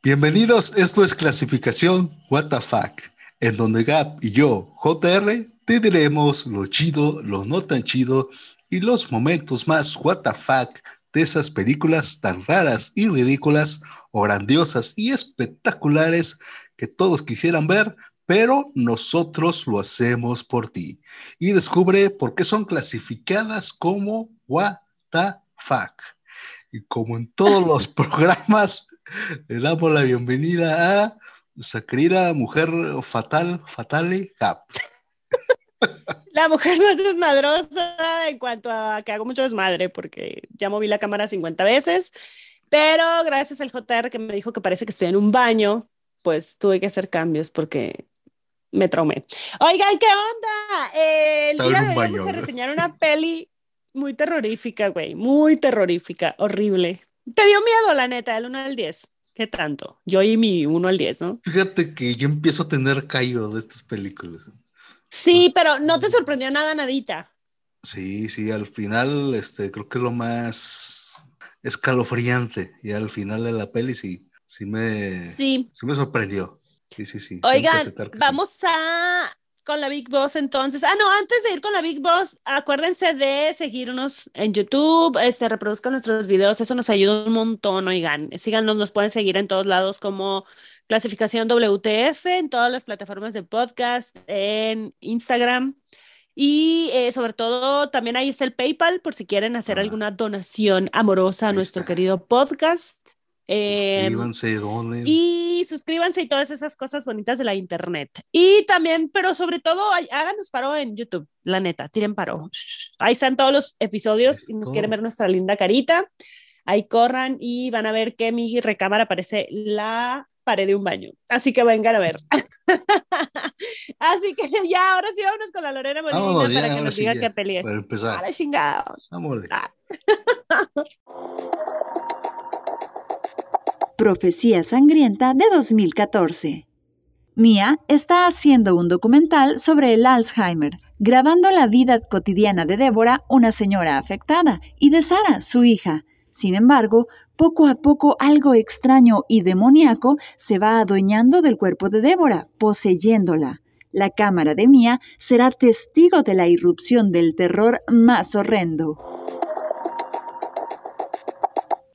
Bienvenidos, esto es clasificación Fuck, en donde Gap y yo, JR, te diremos lo chido, lo no tan chido y los momentos más Fuck de esas películas tan raras y ridículas o grandiosas y espectaculares que todos quisieran ver, pero nosotros lo hacemos por ti. Y descubre por qué son clasificadas como Fuck. Y como en todos los programas, le damos la bienvenida a nuestra querida mujer fatal, Fatale Gap. La mujer más desmadrosa en cuanto a que hago mucho desmadre, porque ya moví la cámara 50 veces, pero gracias al JR que me dijo que parece que estoy en un baño, pues tuve que hacer cambios porque me traumé. Oigan, ¿qué onda? el día de hoy vamos a reseñar una peli muy terrorífica, güey, muy terrorífica, horrible. ¿Te dio miedo, la neta, del 1 al 10? ¿Qué tanto? Yo y mi 1 al 10, ¿no? Fíjate que yo empiezo a tener caído de estas películas. Sí, pero no te sorprendió nada, nadita. Sí, sí, al final, este, creo que lo más escalofriante, y al final de la peli sí, sí me, sí. me sorprendió. Sí, sí, sí. Oigan, vamos a con la Big Boss entonces. Ah, no, antes de ir con la Big Boss, acuérdense de seguirnos en YouTube, este, reproduzcan nuestros videos, eso nos ayuda un montón, oigan. Síganos, nos pueden seguir en todos lados como clasificación WTF, en todas las plataformas de podcast, en Instagram. Y eh, sobre todo, también ahí está el PayPal por si quieren hacer alguna donación amorosa a nuestro querido podcast. Em, suscríbanse, Y suscríbanse y todas esas cosas bonitas de la internet. Y también, pero sobre todo, háganos paro en YouTube, la neta, tiren paro. Ahí están todos los episodios y nos quieren ver nuestra linda carita. Ahí corran y van a ver que mi recámara parece la pared de un baño. Así que vengan a ver. Así que ya, ahora sí vámonos con la Lorena Molina para que nos diga qué peli es. Para empezar. A chingada. Ah. Profecía Sangrienta de 2014. Mia está haciendo un documental sobre el Alzheimer, grabando la vida cotidiana de Débora, una señora afectada, y de Sara, su hija. Sin embargo, poco a poco algo extraño y demoníaco se va adueñando del cuerpo de Débora, poseyéndola. La cámara de Mia será testigo de la irrupción del terror más horrendo.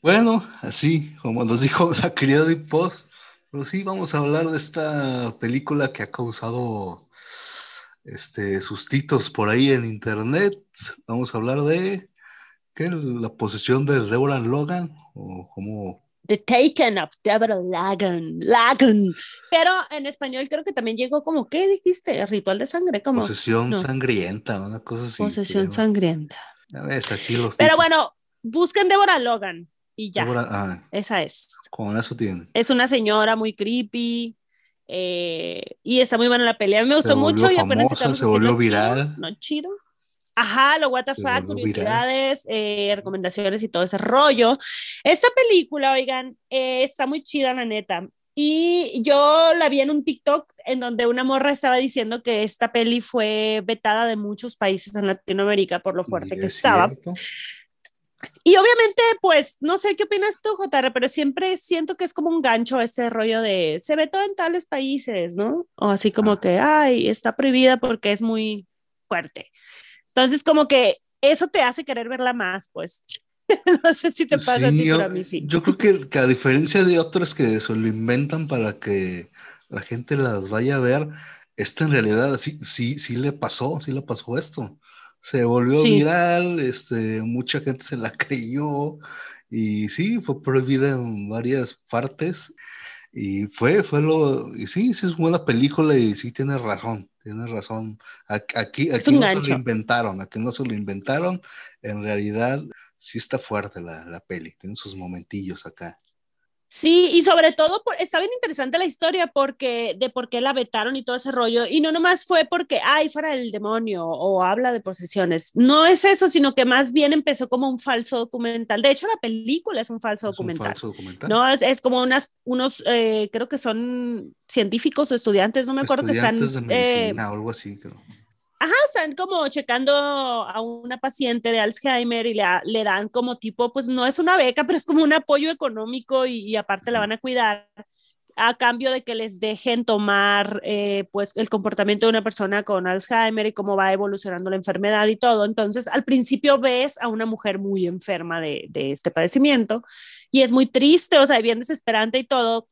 Bueno, así como nos dijo la querida Big Post, pues sí, vamos a hablar de esta película que ha causado este, sustitos por ahí en internet. Vamos a hablar de ¿qué? la posesión de Deborah Logan o como The Taken of Deborah Logan, Logan. Pero en español creo que también llegó como, ¿qué dijiste? Ritual de sangre, como. Posesión sangrienta, una cosa así. Posesión sangrienta. Ya ves, aquí los. Pero bueno, busquen Deborah Logan y ya. Ah, Esa es. Con eso tiene. Es una señora muy creepy. Eh, y está muy buena la pelea. Me gustó mucho y apenas se volvió viral. ¿No chido? Ajá, lo WTF, curiosidades, eh, recomendaciones y todo ese rollo. Esta película, oigan, eh, está muy chida, la neta. Y yo la vi en un TikTok en donde una morra estaba diciendo que esta peli fue vetada de muchos países en Latinoamérica por lo fuerte que estaba. Y obviamente, pues, no sé qué opinas tú, JR, pero siempre siento que es como un gancho este rollo de se ve todo en tales países, ¿no? O así como que, ay, está prohibida porque es muy fuerte. Entonces, como que eso te hace querer verla más, pues. no sé si te pasa a ti, yo, pero a mí sí. Yo creo que, que, a diferencia de otras que se lo inventan para que la gente las vaya a ver, esta en realidad sí, sí, sí le pasó, sí le pasó esto se volvió viral, este, mucha gente se la creyó y sí, fue prohibida en varias partes y fue, fue lo, y sí, sí es buena película y sí tiene razón, tiene razón. Aquí, aquí no se lo inventaron, aquí no se lo inventaron, en realidad sí está fuerte la, la peli, tiene sus momentillos acá. Sí, y sobre todo está bien interesante la historia porque de por qué la vetaron y todo ese rollo. Y no nomás fue porque, ay, fuera el demonio o habla de posesiones. No es eso, sino que más bien empezó como un falso documental. De hecho, la película es un falso, documental. Un falso documental. No, es, es como unas, unos, eh, creo que son científicos o estudiantes, no me acuerdo que están. De medicina, eh, algo así, creo Ajá, están como checando a una paciente de Alzheimer y le, le, dan como tipo, pues no es una beca, pero es como un apoyo económico y, aparte la van a cuidar. a cambio de que les dejen tomar eh, pues el comportamiento de una persona con Alzheimer y cómo va evolucionando la enfermedad y todo. Entonces, al principio ves a una mujer muy enferma de, de este padecimiento y es muy triste, o sea, bien desesperante y todo,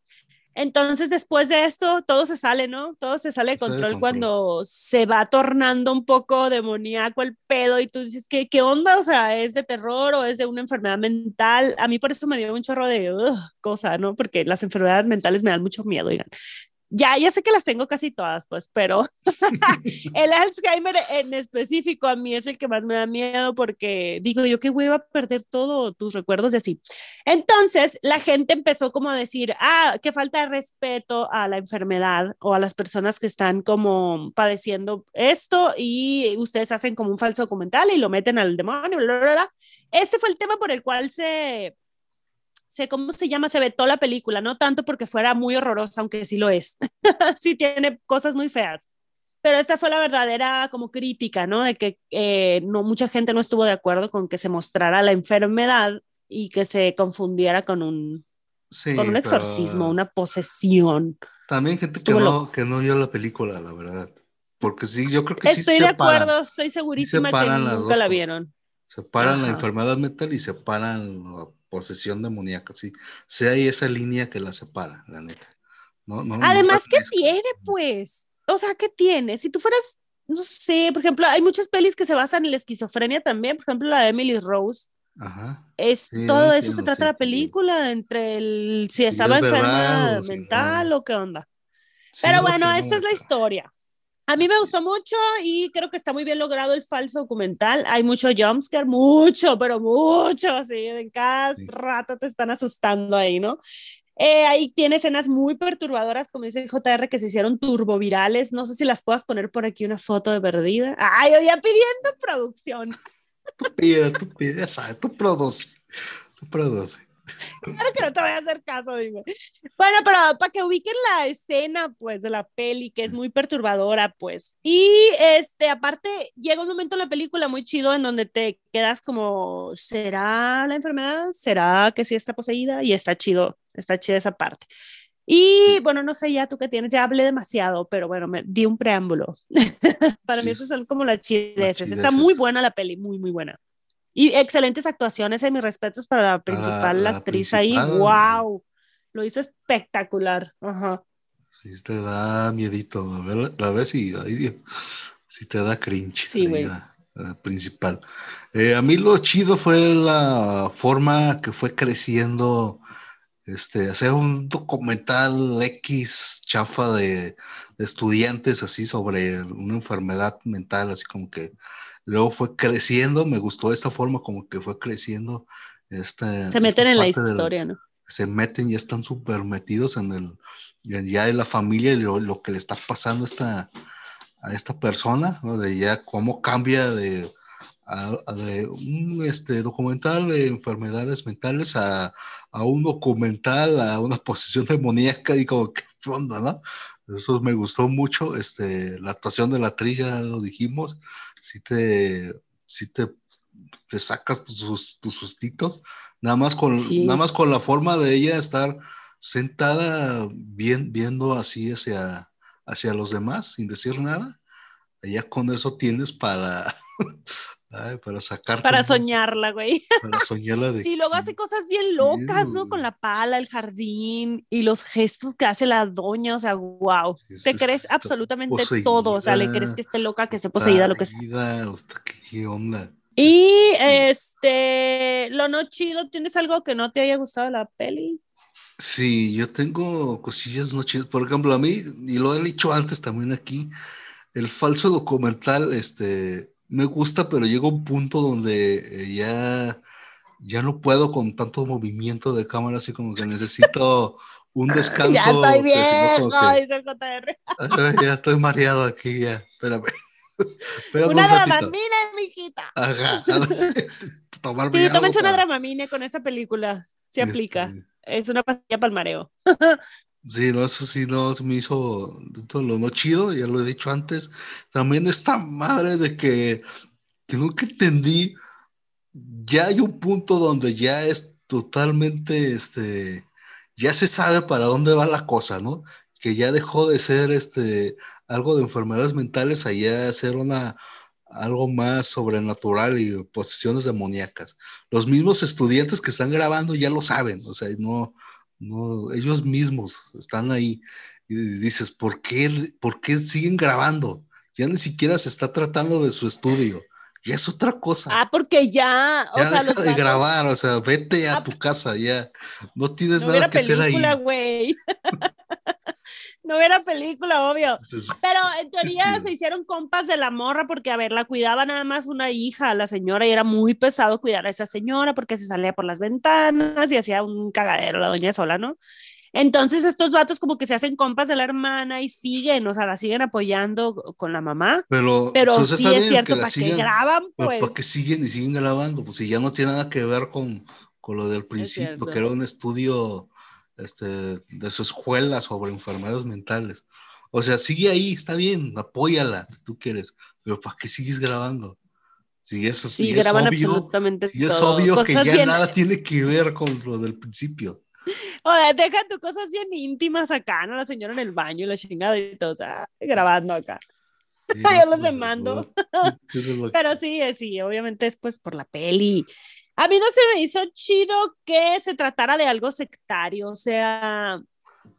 entonces, después de esto, todo se sale, ¿no? Todo se sale de control, cuando se va tornando un poco demoníaco el pedo y tú dices, ¿qué, qué onda? O sea, ¿es de terror o es de una enfermedad mental? A mí por eso me dio un chorro de cosa, ¿no? Porque las enfermedades mentales me dan mucho miedo, oigan ya, ya sé que las tengo casi todas, pues, pero el Alzheimer en específico a mí es el que más me da miedo porque digo yo que voy a perder todo tus recuerdos y así. Entonces, la gente empezó como a decir, ah, que falta de respeto a la enfermedad o a las personas que están como padeciendo esto y ustedes hacen como un falso documental y lo meten al demonio, bla, bla, bla. Este fue el tema por el cual se sé cómo se llama, se vetó la película, no tanto porque fuera muy horrorosa, aunque sí lo es, sí tiene cosas muy feas, pero esta fue la verdadera como crítica, ¿no? De que eh, no mucha gente no estuvo de acuerdo con que se mostrara la enfermedad y que se confundiera con un, con un exorcismo, una posesión. También gente que no, que no vio la película, la verdad. Porque sí, yo creo que Estoy sí de acuerdo, estoy segurísima que nunca la vieron. Separan la enfermedad mental y separan posesión demoníaca, sí. Sí hay esa línea que la separa, la neta. No, no, Además, ¿qué tiene, pues? O sea, ¿qué tiene? Si tú fueras, no sé, por ejemplo, hay muchas pelis que se basan en la esquizofrenia también, por ejemplo, la de Emily Rose. Ajá. Es, todo eso se trata la película, entre el si estaba enferma mental o qué onda. Pero bueno, esta es la historia. A mí me gustó mucho y creo que está muy bien logrado el falso documental. Hay mucho jumpscare, mucho, pero mucho, así, en cada rato te están asustando ahí, ¿no? Eh, ahí tiene escenas muy perturbadoras, como dice el JR, que se hicieron turbovirales. No sé si las puedas poner por aquí una foto de perdida. Ay, oye, pidiendo producción. Tú pide, tú pide, sabes, tú produce, tú produce. Claro que no te voy a hacer caso, dime. Bueno, pero para que ubiquen la escena, pues, de la peli, que es muy perturbadora, pues. Y, este, aparte, llega un momento en la película muy chido en donde te quedas como, ¿será la enfermedad? ¿Será que sí está poseída? Y está chido, está chida esa parte. Y bueno, no sé ya tú qué tienes, ya hablé demasiado, pero bueno, me di un preámbulo. Para mí eso son como las chideces. Está muy buena la peli, muy, muy buena. Y excelentes actuaciones, en mis respetos para la principal actriz ahí. ¡Wow! Lo hizo espectacular. Ajá. Sí, te da miedito. A ver, la ves y ahí, sí te da cringe. Sí, güey. principal. Eh, a mí lo chido fue la forma que fue creciendo, este, hacer un documental X chafa de, de estudiantes así sobre una enfermedad mental, así como que Luego fue creciendo, me gustó esta forma como que fue creciendo. Esta, se meten en la historia, ¿no? Se meten y están súper metidos en el, ya en la familia y lo, que le está pasando a esta, a esta persona, ¿no? De ya cómo cambia de, de un este, documental de enfermedades mentales a, a, un documental, a una posición demoníaca y como que onda, ¿no? Eso me gustó mucho, este, la actuación de la actriz, ya lo dijimos, si te, si te, te sacas tus, tus sustitos, nada más, con, nada más con la forma de ella estar sentada bien, viendo así hacia, hacia los demás sin decir nada. Ya con eso tienes para, para sacar. Para soñarla, güey. Para soñarla de. Sí, luego hace cosas bien locas, ¿no? Con la pala, el jardín y los gestos que hace la doña, o sea, wow. Te crees absolutamente todo, o sea, le crees que esté loca, que se poseída, lo que sea. ¿Qué onda? Y este, lo no chido, ¿tienes algo que no te haya gustado de la peli? Sí, yo tengo cosillas no chidas. Por ejemplo, a mí, y lo he dicho antes también aquí, el falso documental, este, me gusta, pero llega un punto donde eh, ya, ya no puedo con tanto movimiento de cámara, así como que necesito un descanso. ya estoy viejo, dice el JR. ya estoy mareado aquí, ya, espérame. una dramamine, mijita. Ajá. Tomar sí, tómense una dramamine con esa película, se aplica. Este, es una pastilla para el mareo. Sí, no, eso sí, no, se me hizo todo lo no chido, ya lo he dicho antes. También esta madre de que, que nunca entendí, ya hay un punto donde ya es totalmente, este, ya se sabe para dónde va la cosa, ¿no? Que ya dejó de ser este algo de enfermedades mentales allá ser una algo más sobrenatural y posesiones demoníacas. Los mismos estudiantes que están grabando ya lo saben, o sea, no, no, ellos mismos están ahí y dices, ¿por qué, ¿por qué siguen grabando? Ya ni siquiera se está tratando de su estudio. Ya es otra cosa. Ah, porque ya, o sea, deja de grabar, o sea, vete a ah, tu casa, ya. No tienes nada que hacer ahí. no hubiera película, obvio. Pero en teoría se hicieron compas de la morra porque, a ver, la cuidaba nada más una hija, la señora, y era muy pesado cuidar a esa señora porque se salía por las ventanas y hacía un cagadero la doña sola, ¿no? Entonces estos vatos como que se hacen compas de la hermana y siguen, o sea, la siguen apoyando con la mamá. Pero, pero sí es cierto, ¿para que graban? Pues. ¿Para que siguen y siguen grabando? Pues si ya no tiene nada que ver con, con lo del principio, que era un estudio este, de su escuela sobre enfermedades mentales. O sea, sigue ahí, está bien, apóyala si tú quieres, pero ¿para qué sigues grabando? Si eso sí, si graban es obvio, absolutamente si es obvio que ya nada tiene que ver con lo del principio. O sea, deja tus cosas bien íntimas acá, ¿no? La señora en el baño, la chingada y todo, o sea, grabando acá. Yo los demando. Pero sí, eh, sí, obviamente es pues por la peli. A mí no se me hizo chido que se tratara de algo sectario, o sea,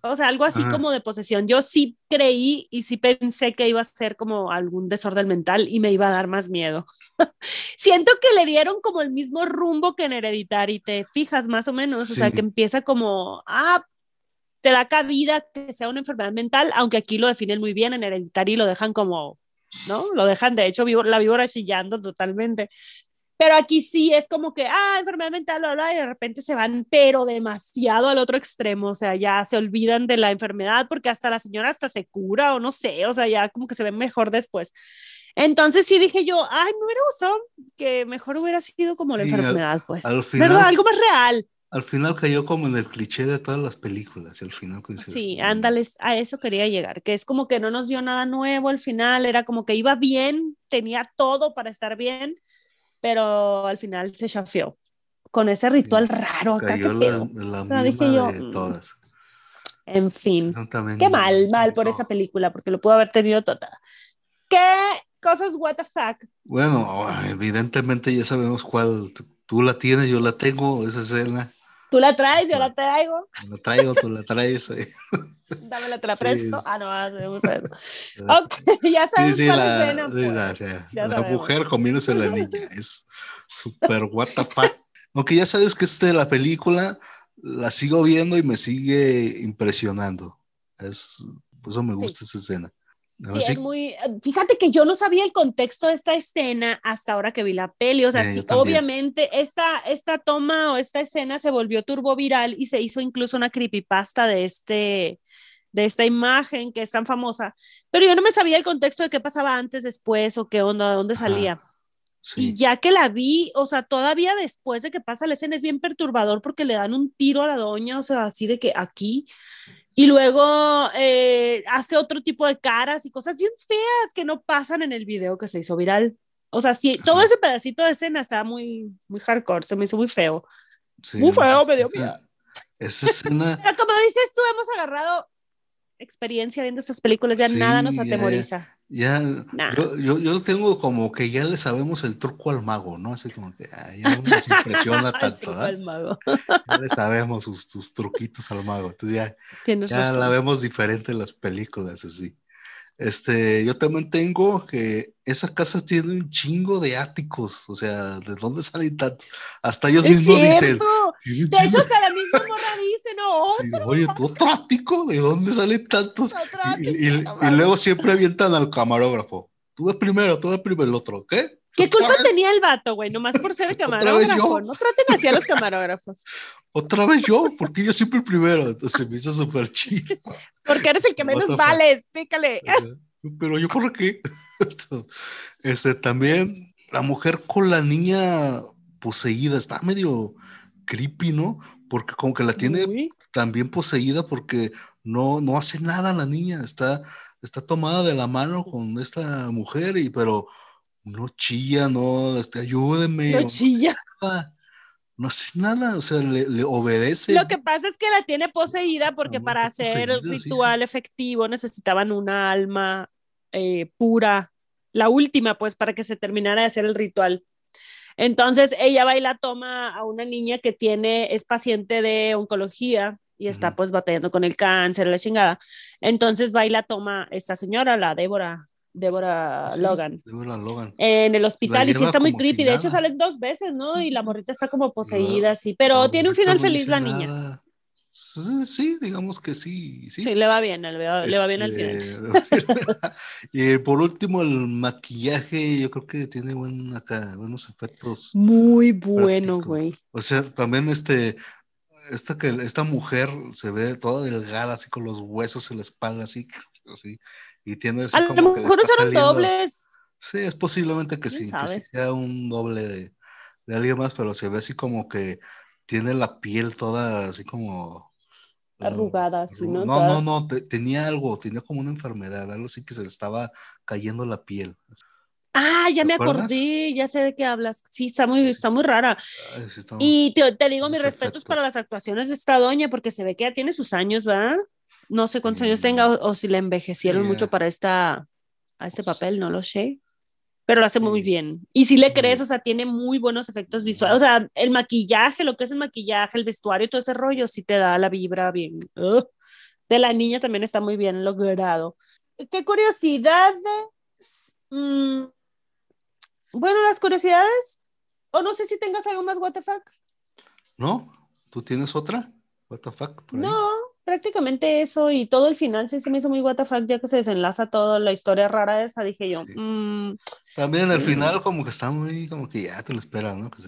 o sea, algo así como de posesión. Yo sí creí y sí pensé que iba a ser como algún desorden mental y me iba a dar más miedo. Siento que le dieron como el mismo rumbo que en Hereditary, te fijas más o menos, o sea, que empieza como, ah, te da cabida que sea una enfermedad mental, aunque aquí lo definen muy bien, en Hereditary lo dejan como, ¿no? Lo dejan, de hecho, la víbora chillando totalmente. Pero aquí sí es como que, ah, enfermedad mental, bla, bla, y de repente se van, pero demasiado al otro extremo, o sea, ya se olvidan de la enfermedad porque hasta la señora hasta se cura o no sé, o sea, ya como que se ve mejor después. Entonces sí dije yo, ay, me hubiera gustado que mejor hubiera sido como la enfermedad, pues. Al final, Algo más real. Al final cayó como en el cliché de todas las películas, y al final coincidió. Sí, ándales, a eso quería llegar, que es como que no nos dio nada nuevo al final, era como que iba bien, tenía todo para estar bien, pero al final se chafió con ese ritual raro acá. Cayó la, la misma yo, de mm, todas. En fin, qué mal, mal por esa película, porque lo pudo haber tenido toda. ¿Qué cosas what the fuck? Bueno, evidentemente ya sabemos cuál, tú la tienes, yo la tengo, esa escena. Tú la traes, yo la traigo. La traigo, tú la traes. Dame la te la presto. Ah, no, ah, pedo. ok, ya sabes sí, sí, la, escena, pues. la, mujer comiéndose la niña. Es súper what the fuck. Aunque ya sabes que este la película la sigo viendo y me sigue impresionando. Es, por eso me gusta esa escena. Sí, es muy. Fíjate que yo no sabía el contexto de esta escena hasta ahora que vi la peli. O sea, sí, obviamente esta, esta toma o esta escena se volvió turbo viral y se hizo incluso una creepypasta de este de esta imagen que es tan famosa, pero yo no me sabía el contexto de qué pasaba antes, después o qué onda, de dónde salía. Y ya que la vi, o sea, todavía después de que pasa la escena es bien perturbador porque le dan un tiro a la doña, o sea, así de que aquí, y luego eh, hace otro tipo de caras y cosas bien feas que no pasan en el video que se hizo viral. O sea, sí, todo ese pedacito de escena estaba muy, muy hardcore, se me hizo muy feo. muy feo, me dio miedo. Esa escena. Pero como dices tú, hemos agarrado experiencia viendo estas películas, ya nada nos atemoriza. Ya, yo, yo, tengo como que ya le sabemos el truco al mago, ¿no? Así como que ya no nos impresiona tanto, ¿ah? Ya le sabemos sus, sus, truquitos al mago. Entonces ya, ya la vemos diferente en las películas, así. Este, yo también tengo que esa casa tiene un chingo de áticos, o sea, ¿de dónde salen tantos? Hasta ellos mismos dicen. De hecho, hasta la oye, otro ático, ¿de dónde salen tantos? Y, y, luego siempre avientan al camarógrafo. Tú ves primero, tú ves primero el otro, ¿qué? ¿Qué culpa tenía el vato, güey? Nomás por ser el camarógrafo. No traten así a los camarógrafos. Otra vez yo, porque yo siempre el primero. Entonces me hizo súper chido. Porque eres el que menos vales, pícale. Pero yo, ¿por qué? Este, también la mujer con la niña poseída está medio creepy, ¿no? Porque como que la tiene también poseída porque no, no hace nada la niña. Está, está tomada de la mano con esta mujer, y pero no chilla, no, este, ayúdenme. No chilla. no hace nada, o sea, le, obedece. Lo que pasa es que la tiene poseída porque para hacer el ritual efectivo necesitaban una alma eh, pura, la última, pues, para que se terminara de hacer el ritual. Entonces ella va y la toma a una niña que tiene, es paciente de oncología y está pues batallando con el cáncer, la chingada. Entonces va y la toma esta señora, la Débora, Débora ah, Logan. En el hospital y sí está muy creepy. de hecho salen dos veces, ¿no? Y la morrita está como poseída, sí. Pero tiene un final feliz la niña. Sí, digamos que sí. Sí, sí le va bien, le va, bien al final. Este, y por último, el maquillaje, yo creo que tiene buen, acá, buenos efectos. Muy bueno, güey. O sea, también este, esta, que, esta mujer se ve toda delgada, así con los huesos en la espalda, así, así y tiene así A como lo mejor usaron dobles. Sí, es posiblemente que sí, que sea un doble de, de alguien más, pero se ve así como que tiene la piel toda así como ah, arrugada, así, ¿no? No, no, no, tenía algo, tenía como una enfermedad, algo así que se le estaba cayendo la piel. Ah, ya me acordé, ya sé de qué hablas. Sí, está muy, está muy rara. y te, digo mis respetos para las actuaciones de esta doña, porque se ve que ya tiene sus años, ¿verdad? No sé cuántos años tenga o, si le envejecieron mucho para esta, a este papel, no lo sé pero lo hace muy bien. Y si le crees, o sea, tiene muy buenos efectos visuales. O sea, el maquillaje, lo que es el maquillaje, el vestuario y todo ese rollo, sí te da la vibra bien. de la niña también está muy bien logrado. Qué curiosidad. Mm, bueno, las curiosidades. O no sé si tengas algo más, WTF. No, ¿tú tienes otra? WTF. No, prácticamente eso y todo el final sí se me hizo muy WTF ya que se desenlaza toda la historia rara esa, dije yo. Mm, también el final como que está muy, como que ya te lo esperas, ¿no? Que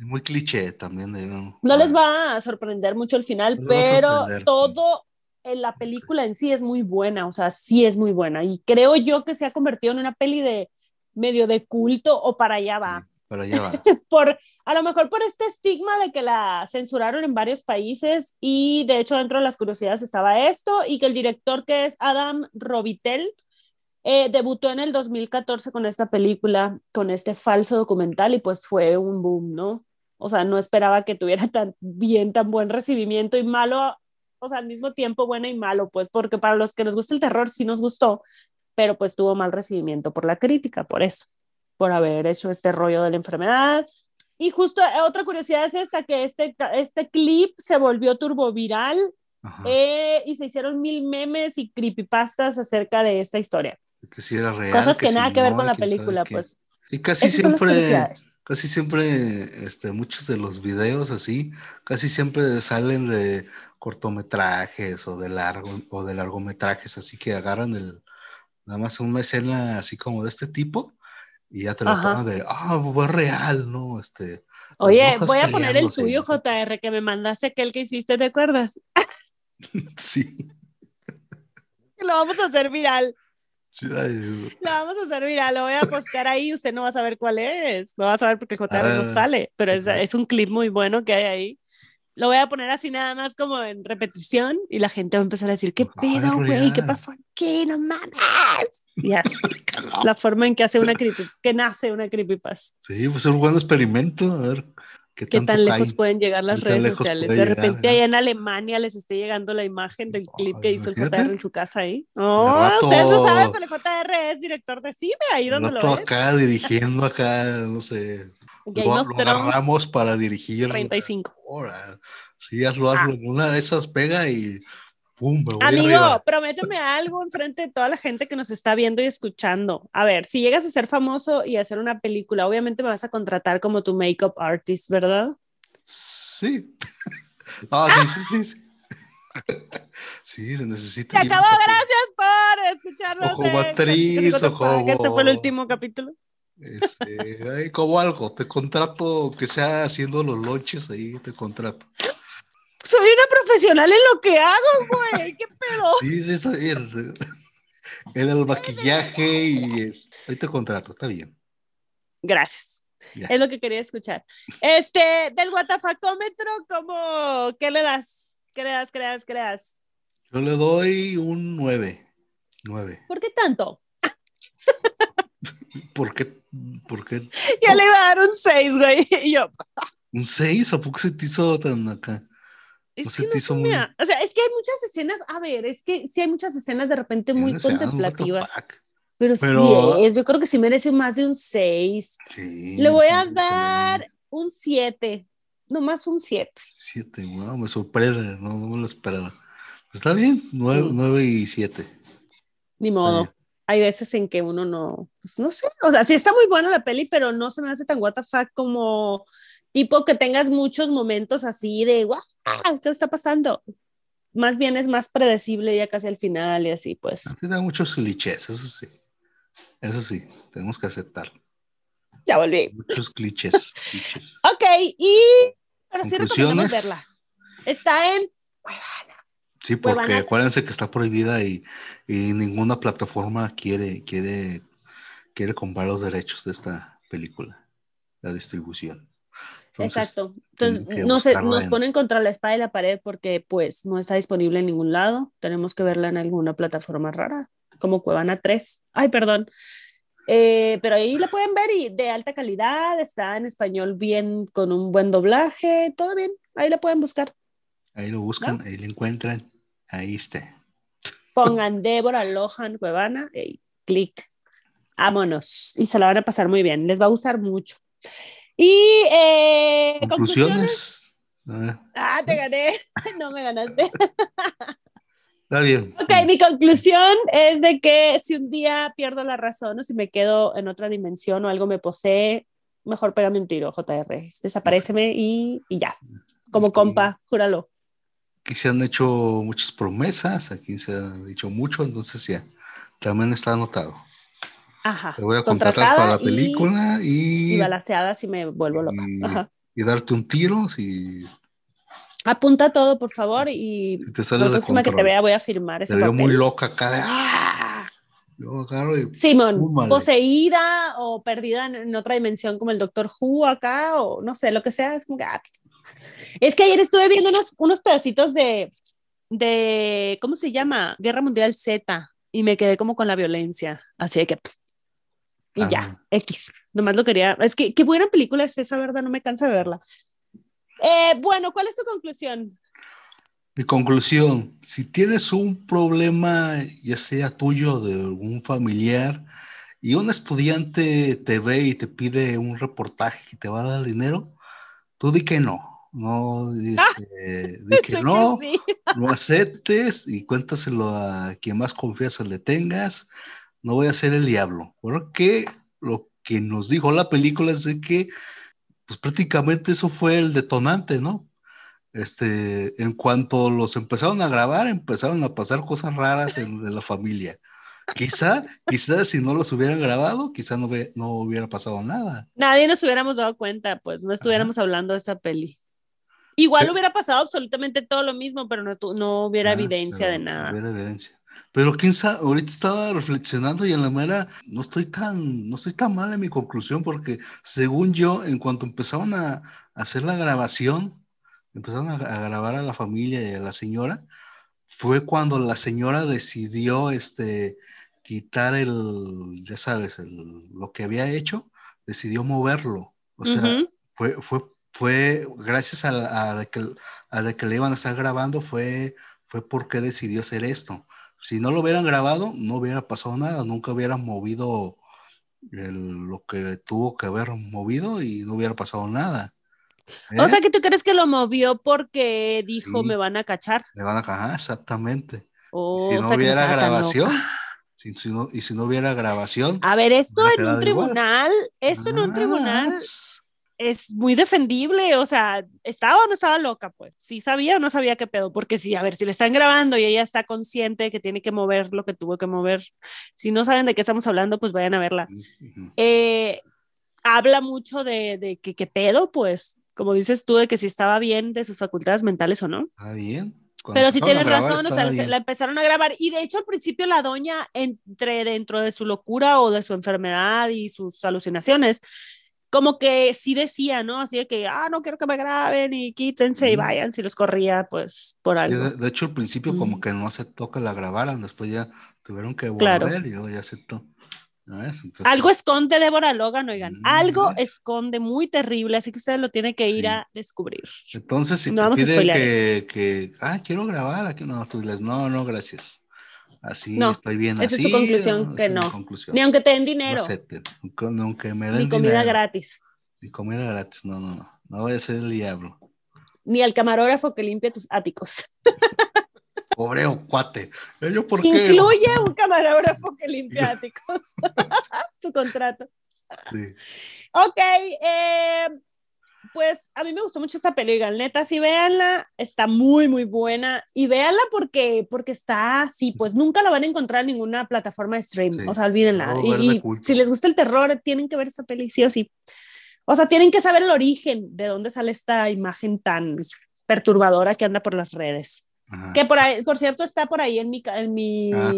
Muy cliché también. ¿no? les va a sorprender mucho el final, pero todo en la película en sí es muy buena, o sea, sí es muy buena. Y creo yo que se ha convertido en una peli de medio de culto o para allá va. por, a lo mejor por este estigma de que la censuraron en varios países y de hecho dentro de las curiosidades estaba esto y que el director que es Adam Robitel eh, debutó en el 2014 con esta película, con este falso documental y pues fue un boom, ¿no? O sea, no esperaba que tuviera tan bien, tan buen recibimiento y malo, o sea, al mismo tiempo bueno y malo, pues porque para los que nos gusta el terror sí nos gustó, pero pues tuvo mal recibimiento por la crítica, por eso, por haber hecho este rollo de la enfermedad. Y justo eh, otra curiosidad es esta, que este, este clip se volvió turboviral eh, y se hicieron mil memes y creepypastas acerca de esta historia que si era real. Cosas que, nada que ver con la película, pues. Y casi siempre, casi siempre, este, muchos de los videos así, casi siempre salen de cortometrajes o de largo o de largometrajes, así que agarran el, nada más una escena así como de este tipo y ya te lo ponen de, ah, fue real, ¿no? Este. Oye, voy a poner el tuyo, JR, que me mandaste aquel que hiciste, ¿te acuerdas? sí. Lo vamos a hacer viral. La vamos a hacer viral, lo voy a postear ahí, usted no va a saber cuál es, no va a saber porque el JR no ah, sale, pero es, es, un clip muy bueno que hay ahí. Lo voy a poner así nada más como en repetición y la gente va a empezar a decir, ¿qué pedo, güey? ¿Qué pasó aquí? No mames. Yes. la forma en que hace una creepy, que nace una creepypasta. Sí, pues es un buen experimento, a ver ¿Qué, tan lejos pueden llegar las redes sociales? De repente allá en Alemania les esté llegando la imagen del clip que hizo el JR en su casa ahí. Oh, ustedes no saben, pero el JR es director de cine, ahí donde lo ven. acá dirigiendo acá, no sé. lo, lo agarramos para dirigir. 35. Sí, hazlo, hazlo. Ah. Una de esas pega y Amigo, prométeme algo enfrente de toda la gente que nos está viendo y escuchando. A ver, si llegas a ser famoso y hacer una película, obviamente me vas a contratar como tu makeup artist, ¿verdad? Sí. Ah, sí, sí, sí. Sí, se necesita. Se acabó, gracias por escucharnos. Ojo actriz, ojo. Este fue el último capítulo. Este, como algo, te contrato que sea haciendo los lonches ahí, te contrato soy una profesional en lo que hago, güey. ¿Qué pedo? Sí, sí, soy el, en el maquillaje y es, hoy te contrato, está bien. Gracias. Es lo que quería escuchar. Este, del guatafacómetro, ¿cómo, qué le das? ¿Qué le das, creas, creas? Yo le doy un 9. 9. ¿Por qué tanto? porque, ¿Por qué? Ya le iba a dar un 6, güey. Y yo. ¿Un 6? ¿A poco se te hizo tan acá? Es que no se muy... O sea, es que hay muchas escenas, a ver, es que sí hay muchas escenas de repente muy contemplativas. Pero, sí, yo creo que sí merece más de un 6. Sí, Le voy a dar un 7, nomás un 7. 7, wow, me sorprende, no, no me lo esperaba. Está bien, 9, y 7. Ni modo. Hay veces en que uno no, pues no sé, o sea, sí está muy buena la peli, pero no se me hace tan what the fuck como tipo que tengas muchos momentos así de, wow, ¿qué está pasando? Más bien es más predecible ya casi al final y así, pues. Tiene muchos clichés, eso sí. Eso sí, tenemos que aceptar. Ya volví. Muchos clichés. ok, y pero sí recomendamos verla. Está en Sí, porque acuérdense que está prohibida y, y, ninguna plataforma quiere, quiere, quiere comprar los derechos de esta película, la distribución. Exacto. Entonces, no se, nos ponen contra la espada y la pared porque pues no está disponible en ningún lado. Tenemos que verla en alguna plataforma rara, como Cuevana 3. Ay, perdón. Eh, pero ahí la pueden ver y de alta calidad, está en español bien, con un buen doblaje, todo bien. Ahí la pueden buscar. Ahí lo buscan, ahí lo encuentran, ahí está. Pongan Débora Lohan Cuevana y clic. Vámonos. Y se la van a pasar muy bien. Les va a gustar mucho. Y eh, conclusiones. Ah, te gané. No me ganaste. Está bien. Ok, mi conclusión es de que si un día pierdo la razón o si me quedo en otra dimensión o algo me posee, mejor pégame un tiro, JR. Desapareceme y, y ya. Como compa, júralo. Aquí se han hecho muchas promesas, aquí se ha dicho mucho, entonces ya, también está anotado. Ajá. Te voy a contratar para la película y. Y, balaseada si me vuelvo loca. Y, Ajá. y darte un tiro si. Apunta todo, por favor, y si la próxima que te vea voy a firmar ese Te veo muy loca acá. ¡ah! Simón, poseída o perdida en, otra dimensión como el Doctor Who acá, o no sé, lo que sea. Es, como que, ah, pues. es que ayer estuve viendo unos, unos pedacitos de, de, ¿cómo se llama? Guerra Mundial Z, y me quedé como con la violencia. Así que, y ya, X. Nomás lo quería. Es que qué buena película es esa, ¿verdad? No me cansa de verla. Eh, bueno, ¿cuál es tu conclusión? Mi conclusión, si tienes un problema, ya sea tuyo de algún familiar, y un estudiante te ve y te pide un reportaje y te va a dar dinero, tú di que no. No, di, que no, no aceptes y cuéntaselo a quien más confianza le tengas no voy a ser el diablo, porque lo que nos dijo la película es de que, pues prácticamente eso fue el detonante, ¿no? Este, en cuanto los empezaron a grabar, empezaron a pasar cosas raras en, la familia. Quizá, quizá si no los hubieran grabado, quizá no, no hubiera pasado nada. Nadie nos hubiéramos dado cuenta, pues no estuviéramos hablando de esa peli. Igual hubiera pasado absolutamente todo lo mismo, pero no, no hubiera evidencia de nada. No hubiera evidencia. Pero quién sabe, ahorita estaba reflexionando y en la mera no estoy tan, no estoy tan mal en mi conclusión porque según yo, en cuanto empezaron a, hacer la grabación, empezaron a, grabar a la familia y a la señora, fue cuando la señora decidió este, quitar el, ya sabes, lo que había hecho, decidió moverlo. O sea, fue, fue, fue gracias a, a, que, a de que le iban a estar grabando, fue, fue porque decidió hacer esto si no lo hubieran grabado, no hubiera pasado nada, nunca hubieran movido lo que tuvo que haber movido y no hubiera pasado nada. O sea ¿Eh? que tú crees que lo movió porque dijo me van a cachar. Me van a cachar, exactamente. Oh, si no hubiera grabación, y si no hubiera grabación. A ver, esto en un tribunal, esto en un tribunal es muy defendible, o sea, ¿estaba o no estaba loca? Pues, si sabía o no sabía qué pedo, porque si, a ver, si le están grabando y ella está consciente que tiene que mover lo que tuvo que mover, si no saben de qué estamos hablando, pues vayan a verla. Eh, habla mucho de, de que qué pedo, pues, como dices tú, de que si estaba bien de sus facultades mentales o no. Está bien. Pero si tienes razón, o sea, la empezaron a grabar y de hecho al principio la doña entre dentro de su locura o de su enfermedad y sus alucinaciones, como que sí decía, ¿no? Así de que, ah, no quiero que me graben y quítense y vayan, si los corría, pues por algo. de, hecho, al principio como que no aceptó que la grabaran, después ya tuvieron que volver y luego ya aceptó. algo esconde Débora Logan, oigan, algo esconde muy terrible, así que ustedes lo tienen que ir a descubrir. Entonces, si te piden que, que, ah, quiero grabar, aquí no, tú diles, no, no, gracias. Así estoy bien. Esa es tu conclusión, que no. Ni aunque te den dinero. No aunque me den Ni comida gratis. Ni comida gratis, no, no, no. No voy a ser el diablo. Ni al camarógrafo que limpie tus áticos. Pobre cuate. Incluye un camarógrafo que limpia áticos. Su contrato. Sí. Ok, eh, pues a mí me gustó mucho esta película, neta, sí véanla, está muy, muy buena y véanla porque, porque está así, pues nunca la van a encontrar en ninguna plataforma de stream, o sea, olvídenla. y, si les gusta el terror, tienen que ver esa peli, sí o sí. O sea, tienen que saber el origen de dónde sale esta imagen tan perturbadora que anda por las redes. Que por ahí, por cierto, está por ahí en mi, en mi ah,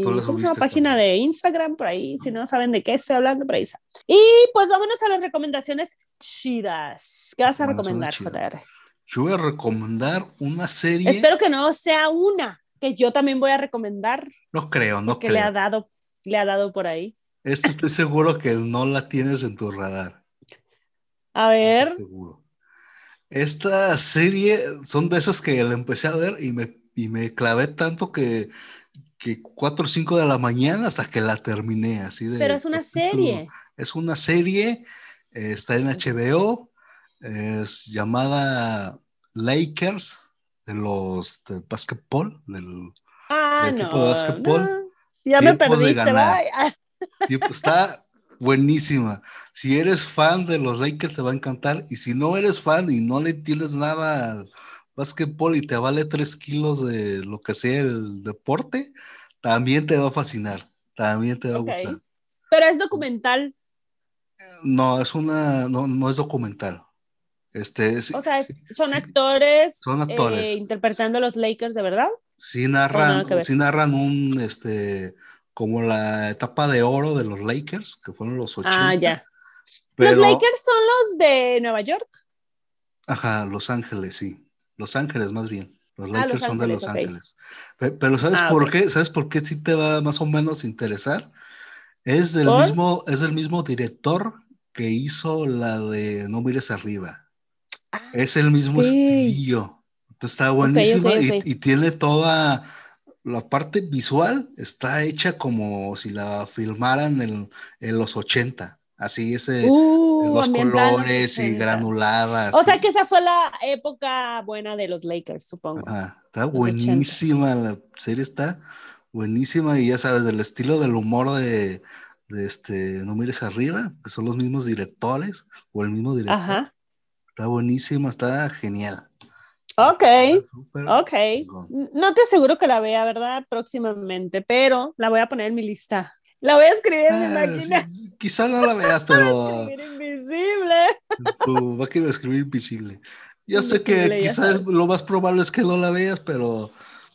página de Instagram, por ahí, si no saben de qué estoy hablando, por ahí está. Y pues vámonos a las recomendaciones chidas. ¿Qué vas a recomendar, JR? Yo voy a recomendar una serie. Espero que no sea una que yo también voy a recomendar. No creo, no creo. le ha dado, le ha dado por ahí. Esta estoy seguro que no la tienes en tu radar. A ver. Seguro. Esta serie son de esas que la empecé a ver y me y me clavé tanto que, que 4 o 5 de la mañana hasta que la terminé, así de... Pero es una serie. Es una serie, eh, está en HBO, es llamada Lakers, de los del básquetbol, del, ah, equipo de básquetbol. Ya me perdiste, vaya. está buenísima. Si eres fan de los Lakers te va a encantar y si no eres fan y no le tienes nada básquetbol y te vale 3 kilos de lo que sea el deporte, también te va a fascinar, también te va a gustar. Pero es documental. No, es una, no, no es documental. Este, o sea, son actores, son actores. Eh, interpretando a los Lakers de verdad. Sí narran, sí narran un, este, como la etapa de oro de los Lakers, que fueron los 80. Ah, ya. ¿Los Lakers son los de Nueva York? Ajá, Los Ángeles, sí. Los Ángeles, más bien. Los ah, Lakers son de Los Ángeles. Pero, ¿sabes ah, por qué? ¿Sabes por qué sí te va más o menos interesar? Es del mismo, es del mismo director que hizo la de No mires arriba. Ah, es el mismo estilo. está buenísima y, tiene toda la parte visual, está hecha como si la filmaran en, en los 80. Así ese, uh, los colores y granuladas. O sea que esa fue la época buena de los Lakers, supongo. está buenísima, la serie está buenísima y ya sabes, del estilo del humor de, este No mires arriba, que son los mismos directores o el mismo director. Está buenísima, está genial. Ok, ok. No te aseguro que la vea, ¿verdad? Próximamente, pero la voy a poner en mi lista. La voy a escribir en mi ah, máquina. quizá no la veas, pero. escribir invisible. Tu máquina de escribir invisible. Yo sé que quizás lo más probable es que no la veas, pero,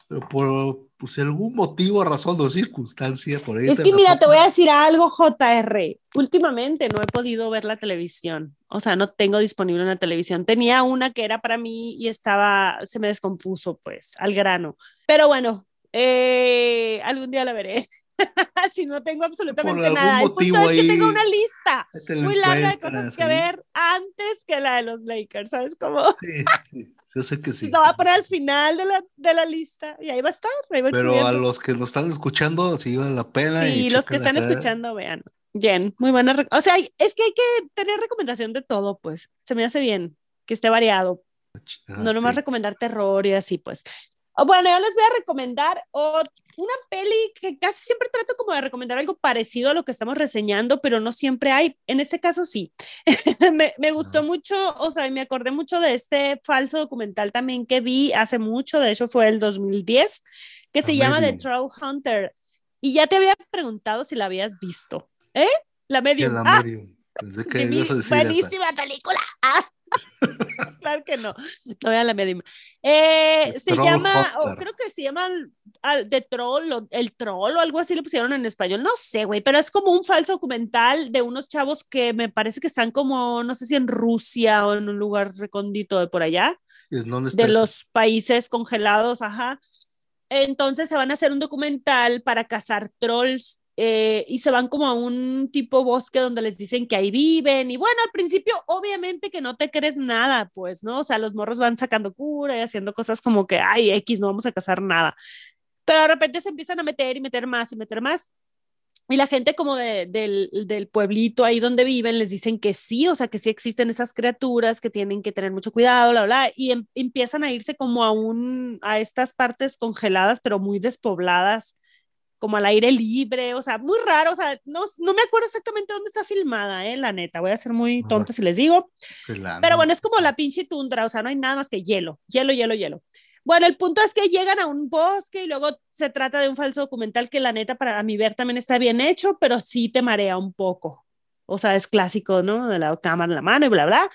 pero por pues, algún motivo, razón o circunstancia, por ahí. Es que mira, te voy a decir algo, JR. Últimamente no he podido ver la televisión. O sea, no tengo disponible una televisión. Tenía una que era para mí y estaba, se me descompuso, pues, al grano. Pero bueno, eh, algún día la veré. si no tengo absolutamente nada. El punto es que tengo una lista muy larga de cosas que ver antes que la de los Lakers, ¿sabes cómo? Sí, sí, yo sé que sí. Estaba va a poner al final de la, de la lista y ahí va a estar. Pero a los que nos están escuchando, sí vale la pena. Sí, los que están escuchando, vean. Jen, muy buena. O sea, es que hay que tener recomendación de todo, pues. Se me hace bien que esté variado. no nomás recomendar terror y así, pues. Bueno, yo les voy a recomendar una peli que casi siempre trato como de recomendar algo parecido a lo que estamos reseñando, pero no siempre hay. En este caso sí. me, me, gustó mucho, o sea, me acordé mucho de este falso documental también que vi hace mucho, de hecho fue el 2010, que se llama The Troll Hunter. Y ya te había preguntado si la habías visto. ¿Eh? La Medium. La ah, medium. buenísima película. Ah. Claro que no. No vean la media. Eh, se llama, o creo que se llama The Troll, el Troll o algo así lo pusieron en español. No sé, güey, pero es como un falso documental de unos chavos que me parece que están como, no sé si en Rusia o en un lugar recóndito de por allá. de los países congelados, ajá. Entonces se van a hacer un documental para cazar trolls eh, y se van como a un tipo bosque donde les dicen que ahí viven. Y bueno, al principio, obviamente que no te crees nada, pues, ¿no? O sea, los morros van sacando cura y haciendo cosas como que, ay, X, no vamos a cazar nada. Pero de repente se empiezan a meter y meter más y meter más. Y la gente como de, del, del, pueblito ahí donde viven les dicen que sí, o sea, que sí existen esas criaturas, que tienen que tener mucho cuidado, bla, bla, y em, empiezan a irse como a, un, a estas partes congeladas, pero muy despobladas, como al aire libre, o sea, muy raro, o sea, no, no me acuerdo exactamente dónde está filmada, eh, la neta, voy a ser muy tonta si les digo, pero bueno, es como la pinche tundra, o sea, no hay nada más que hielo, hielo, hielo, hielo. Bueno, el punto es que llegan a un bosque y luego se trata de un falso documental que la neta para mi ver también está bien hecho, pero sí te marea un poco. O sea, es clásico, ¿no? De la cámara en la mano y bla, bla.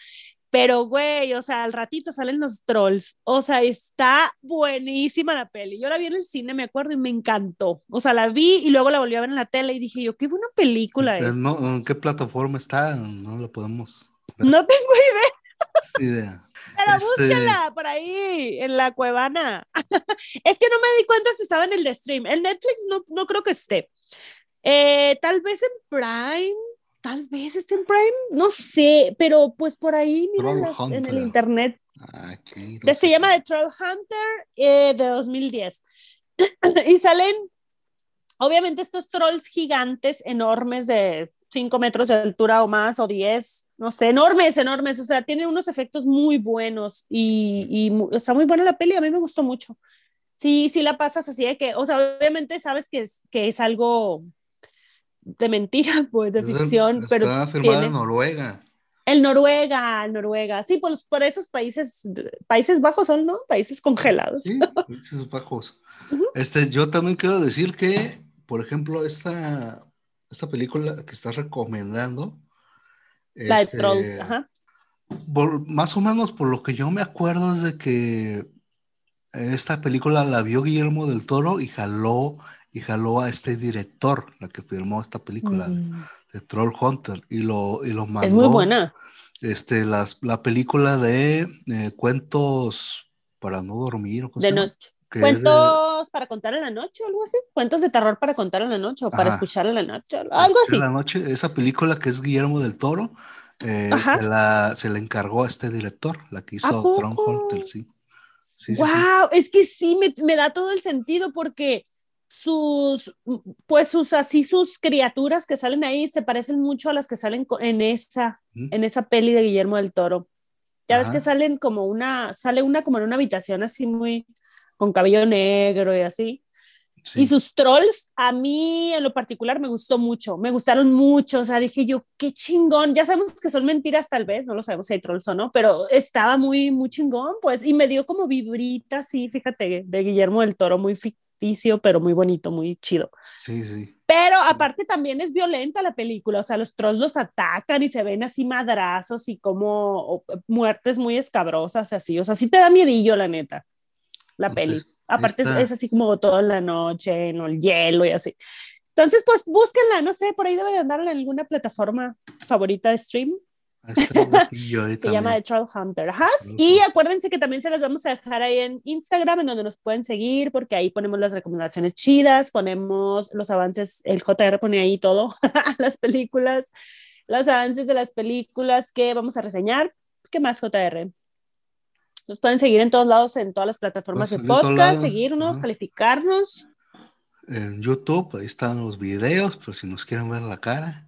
Pero, güey, o sea, al ratito salen los trolls. O sea, está buenísima la peli. Yo la vi en el cine, me acuerdo, y me encantó. O sea, la vi y luego la volví a ver en la tele y dije yo, qué buena película es. ¿En qué plataforma está? No la podemos. No tengo idea. idea. Pero este... búscala por ahí, en la cuevana. es que no me di cuenta si estaba en el de stream. El Netflix no, no creo que esté. Eh, tal vez en Prime, tal vez esté en Prime, no sé, pero pues por ahí, en el internet. Aquí, se llama The Troll Hunter eh, de 2010. y salen, obviamente, estos trolls gigantes, enormes de 5 metros de altura o más, o 10, no sé, enormes, enormes, o sea, tiene unos efectos muy buenos y, y está muy buena la peli, a mí me gustó mucho. Sí, sí la pasas así de que, o sea, obviamente sabes que es, que es algo de mentira, pues, de ficción, pero... Está firmada en Noruega. El Noruega, el Noruega, sí, por, por esos países, Países Bajos son, ¿no? Países congelados. Sí, Países Bajos. uh -huh. Este, yo también quiero decir que, por ejemplo, esta esta película que estás recomendando. La este, de Trolls, ajá. Por, más o menos por lo que yo me acuerdo es de que esta película la vio Guillermo del Toro y jaló y jaló a este director, la que firmó esta película mm. de, de, Troll Hunter y lo, y lo mandó. Es muy buena. Este, las, la película de eh, cuentos para no dormir. de noche. Cuentos de... para contar en la noche o algo así. Cuentos de terror para contar en la noche o para Ajá. escuchar en la noche. Algo así. En la noche, esa película que es Guillermo del Toro, eh, se, la, se, la, encargó a este director, la que hizo Tron Hunter, sí. sí wow, sí, sí. es que sí, me, me, da todo el sentido porque sus, pues sus, así sus criaturas que salen ahí se parecen mucho a las que salen en esa, ¿Mm? en esa peli de Guillermo del Toro. Ya Ajá. ves que salen como una, sale una como en una habitación así muy, con cabello negro y así. Sí. Y sus trolls, a mí en lo particular me gustó mucho, me gustaron mucho, o sea, dije yo, qué chingón, ya sabemos que son mentiras tal vez, no lo sabemos si hay trolls o no, pero estaba muy, muy chingón, pues, y me dio como vibrita, sí, fíjate, de Guillermo del Toro, muy ficticio, pero muy bonito, muy chido. Sí, sí. Pero aparte también es violenta la película, o sea, los trolls los atacan y se ven así madrazos y como muertes muy escabrosas, así, o sea, sí te da miedillo, la neta la peli. Aparte es, es, así como toda la noche, en el hielo y así. Entonces, pues búsquenla, no sé, por ahí debe de andar en alguna plataforma favorita de stream. Se llama The Troll Hunter. Ajá. Y acuérdense que también se las vamos a dejar ahí en Instagram, en donde nos pueden seguir, porque ahí ponemos las recomendaciones chidas, ponemos los avances, el JR pone ahí todo, las películas, los avances de las películas que vamos a reseñar. ¿Qué más, JR? Nos pueden seguir en todos lados, en todas las plataformas pues, de podcast, seguirnos, calificarnos. En YouTube, ahí están los videos, pero si nos quieren ver la cara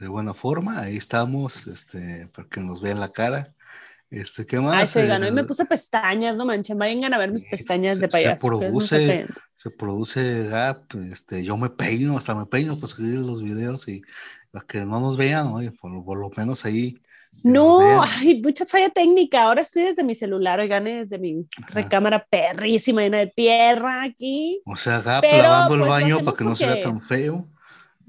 de buena forma, ahí estamos, este, para que nos vean la cara. Este, ¿qué más? Ay, se ganó y me puse pestañas, no manchen, vayan a ver mis pestañas de payaso. Se produce, se produce Gap, este, yo me peino, hasta me peino para subir los videos y los que no nos vean, oye, por, por lo menos ahí no, ay, mucha falla técnica. Ahora estoy desde mi celular, oigan, desde mi Ajá. recámara perrísima, llena de tierra aquí. O sea, Gap pero, lavando el pues, baño para que no se vea tan feo.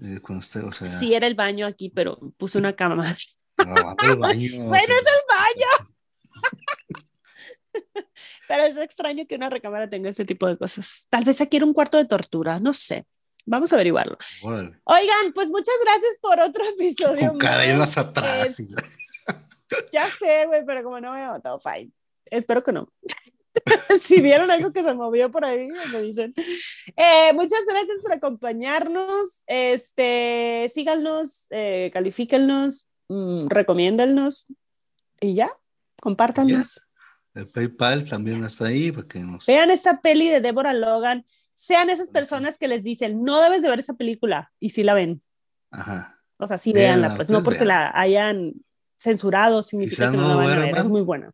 Eh, usted, o sea... Sí, era el baño aquí, pero puse una cama más. El baño. bueno, es el baño. pero es extraño que una recámara tenga ese tipo de cosas. Tal vez aquí era un cuarto de tortura, no sé. Vamos a averiguarlo. Órale. Oigan, pues muchas gracias por otro episodio. Con cadenas atrás. Ya sé, güey, pero como no me he matado, fine. Espero que no. si vieron algo que se movió por ahí, me dicen. Eh, muchas gracias por acompañarnos. Este, síganos, eh, califíquennos, mmm, recomiéndennos y ya, compártanos. El PayPal también está ahí para que nos... Vean esta peli de Deborah Logan. Sean esas personas que les dicen, no debes de ver esa película, y si la ven. Ajá. O sea, sí véanla, pues no porque la hayan censurado significa que no, la van a ver. Es muy buena.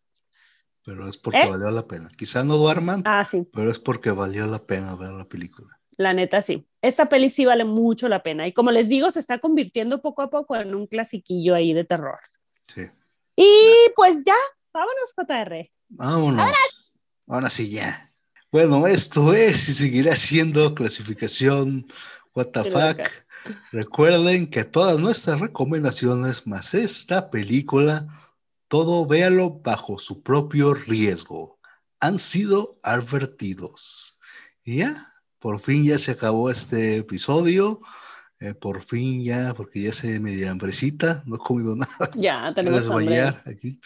Pero es porque ¿Eh? valió la pena. Quizá no duerman, ah, sí. pero es porque valió la pena ver la película. La neta, sí. Esta peli sí vale mucho la pena. Y como les digo, se está convirtiendo poco a poco en un clasiquillo ahí de terror. Sí. Y pues ya, vámonos, JR. Vámonos. Ahora sí, ya. Bueno, esto es y seguirá siendo clasificación WTF. Recuerden que todas nuestras recomendaciones, más esta película, todo véalo bajo su propio riesgo. Han sido advertidos. Y ya, por fin ya se acabó este episodio. Eh, por fin ya, porque ya se media hambrecita, no he comido nada. Ya, tenemos hambre. Aquí.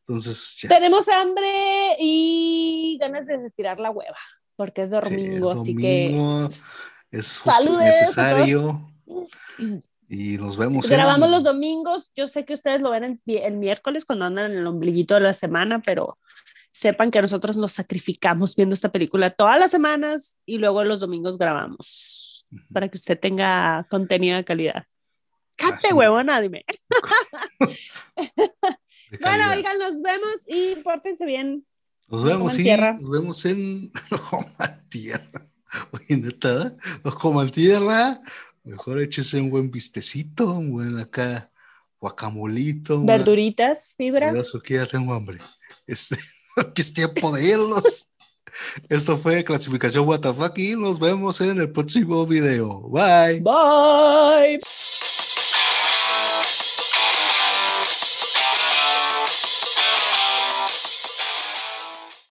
Entonces, ya. Tenemos hambre y ganas de retirar la hueva, porque es domingo, así que es necesario. Y nos vemos. Grabamos los domingos. Yo sé que ustedes lo ven el, miércoles cuando andan en el ombliguito de la semana, pero sepan que nosotros nos sacrificamos viendo esta película todas las semanas y luego los domingos grabamos para que usted tenga contenido de calidad. ¡Cate huevona, dime! bueno, oigan, nos vemos y pórtense bien. Nos vemos, sí, tierra. nos vemos en tierra. Oye, neta, nos coman tierra, mejor échese un buen vistecito, un buen acá guacamolito. Verduritas, fibra. Eso que ya tengo hambre. Este, que es tiempo de irnos. Esto fue clasificación WTF y nos vemos en el próximo video. Bye. Bye.